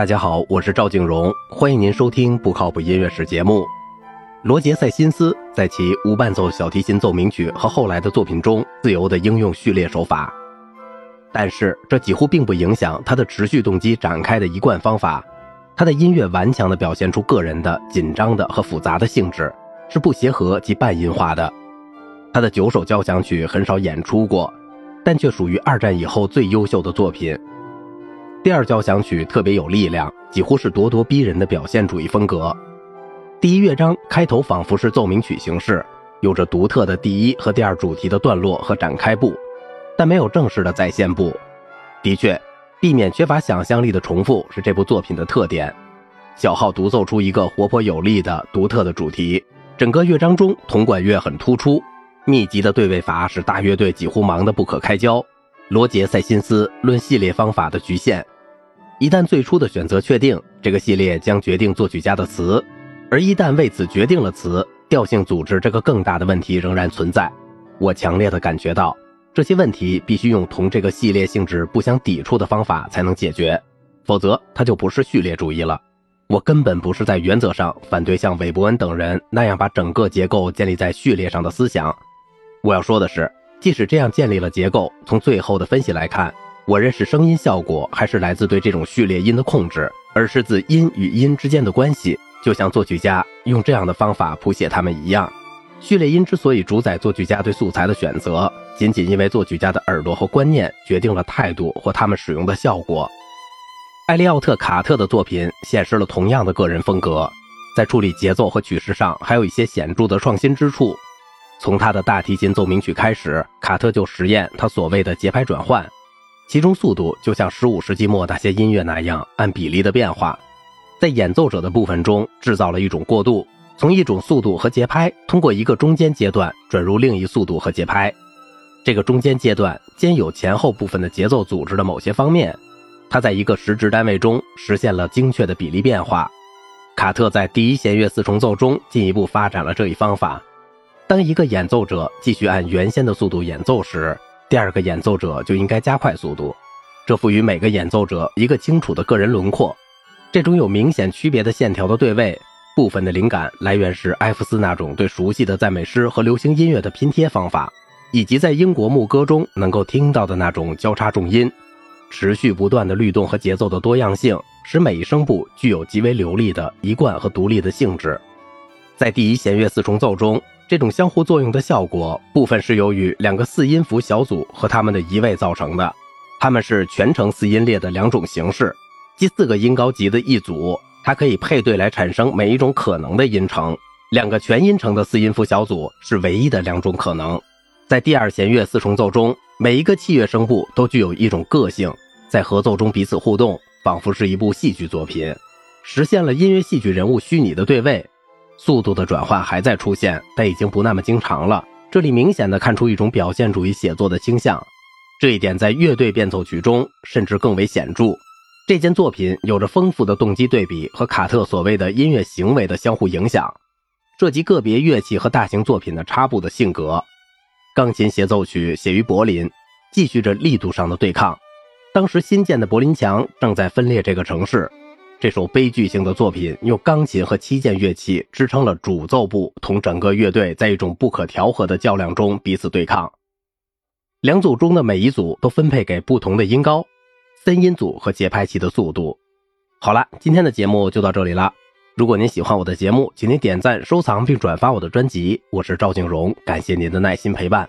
大家好，我是赵静荣，欢迎您收听不靠谱音乐史节目。罗杰·塞辛斯在其无伴奏小提琴奏鸣曲和后来的作品中自由地应用序列手法，但是这几乎并不影响他的持续动机展开的一贯方法。他的音乐顽强地表现出个人的紧张的和复杂的性质，是不协和及半音化的。他的九首交响曲很少演出过，但却属于二战以后最优秀的作品。第二交响曲特别有力量，几乎是咄咄逼人的表现主义风格。第一乐章开头仿佛是奏鸣曲形式，有着独特的第一和第二主题的段落和展开部，但没有正式的再现部。的确，避免缺乏想象力的重复是这部作品的特点。小号独奏出一个活泼有力的独特的主题，整个乐章中铜管乐很突出，密集的对位法使大乐队几乎忙得不可开交。罗杰·塞辛斯论系列方法的局限。一旦最初的选择确定，这个系列将决定作曲家的词；而一旦为此决定了词，调性组织这个更大的问题仍然存在。我强烈的感觉到，这些问题必须用同这个系列性质不相抵触的方法才能解决，否则它就不是序列主义了。我根本不是在原则上反对像韦伯恩等人那样把整个结构建立在序列上的思想。我要说的是，即使这样建立了结构，从最后的分析来看。我认识声音效果还是来自对这种序列音的控制，而是自音与音之间的关系，就像作曲家用这样的方法谱写它们一样。序列音之所以主宰作曲家对素材的选择，仅仅因为作曲家的耳朵和观念决定了态度或他们使用的效果。艾利奥特·卡特的作品显示了同样的个人风格，在处理节奏和曲式上还有一些显著的创新之处。从他的大提琴奏鸣曲开始，卡特就实验他所谓的节拍转换。其中速度就像十五世纪末那些音乐那样按比例的变化，在演奏者的部分中制造了一种过渡，从一种速度和节拍通过一个中间阶段转入另一速度和节拍。这个中间阶段兼有前后部分的节奏组织的某些方面，它在一个时值单位中实现了精确的比例变化。卡特在第一弦乐四重奏中进一步发展了这一方法。当一个演奏者继续按原先的速度演奏时，第二个演奏者就应该加快速度，这赋予每个演奏者一个清楚的个人轮廓。这种有明显区别的线条的对位，部分的灵感来源是埃弗斯那种对熟悉的赞美诗和流行音乐的拼贴方法，以及在英国牧歌中能够听到的那种交叉重音、持续不断的律动和节奏的多样性，使每一声部具有极为流利的一贯和独立的性质。在第一弦乐四重奏中。这种相互作用的效果，部分是由于两个四音符小组和它们的移位造成的。它们是全程四音列的两种形式，即四个音高级的一组，它可以配对来产生每一种可能的音程。两个全音程的四音符小组是唯一的两种可能。在第二弦乐四重奏中，每一个器乐声部都具有一种个性，在合奏中彼此互动，仿佛是一部戏剧作品，实现了音乐戏剧人物虚拟的对位。速度的转换还在出现，但已经不那么经常了。这里明显的看出一种表现主义写作的倾向，这一点在乐队变奏曲中甚至更为显著。这件作品有着丰富的动机对比和卡特所谓的音乐行为的相互影响，涉及个别乐器和大型作品的插部的性格。钢琴协奏曲写于柏林，继续着力度上的对抗。当时新建的柏林墙正在分裂这个城市。这首悲剧性的作品用钢琴和七件乐器支撑了主奏部同整个乐队在一种不可调和的较量中彼此对抗。两组中的每一组都分配给不同的音高、三音组和节拍器的速度。好了，今天的节目就到这里了。如果您喜欢我的节目，请您点赞、收藏并转发我的专辑。我是赵静荣，感谢您的耐心陪伴。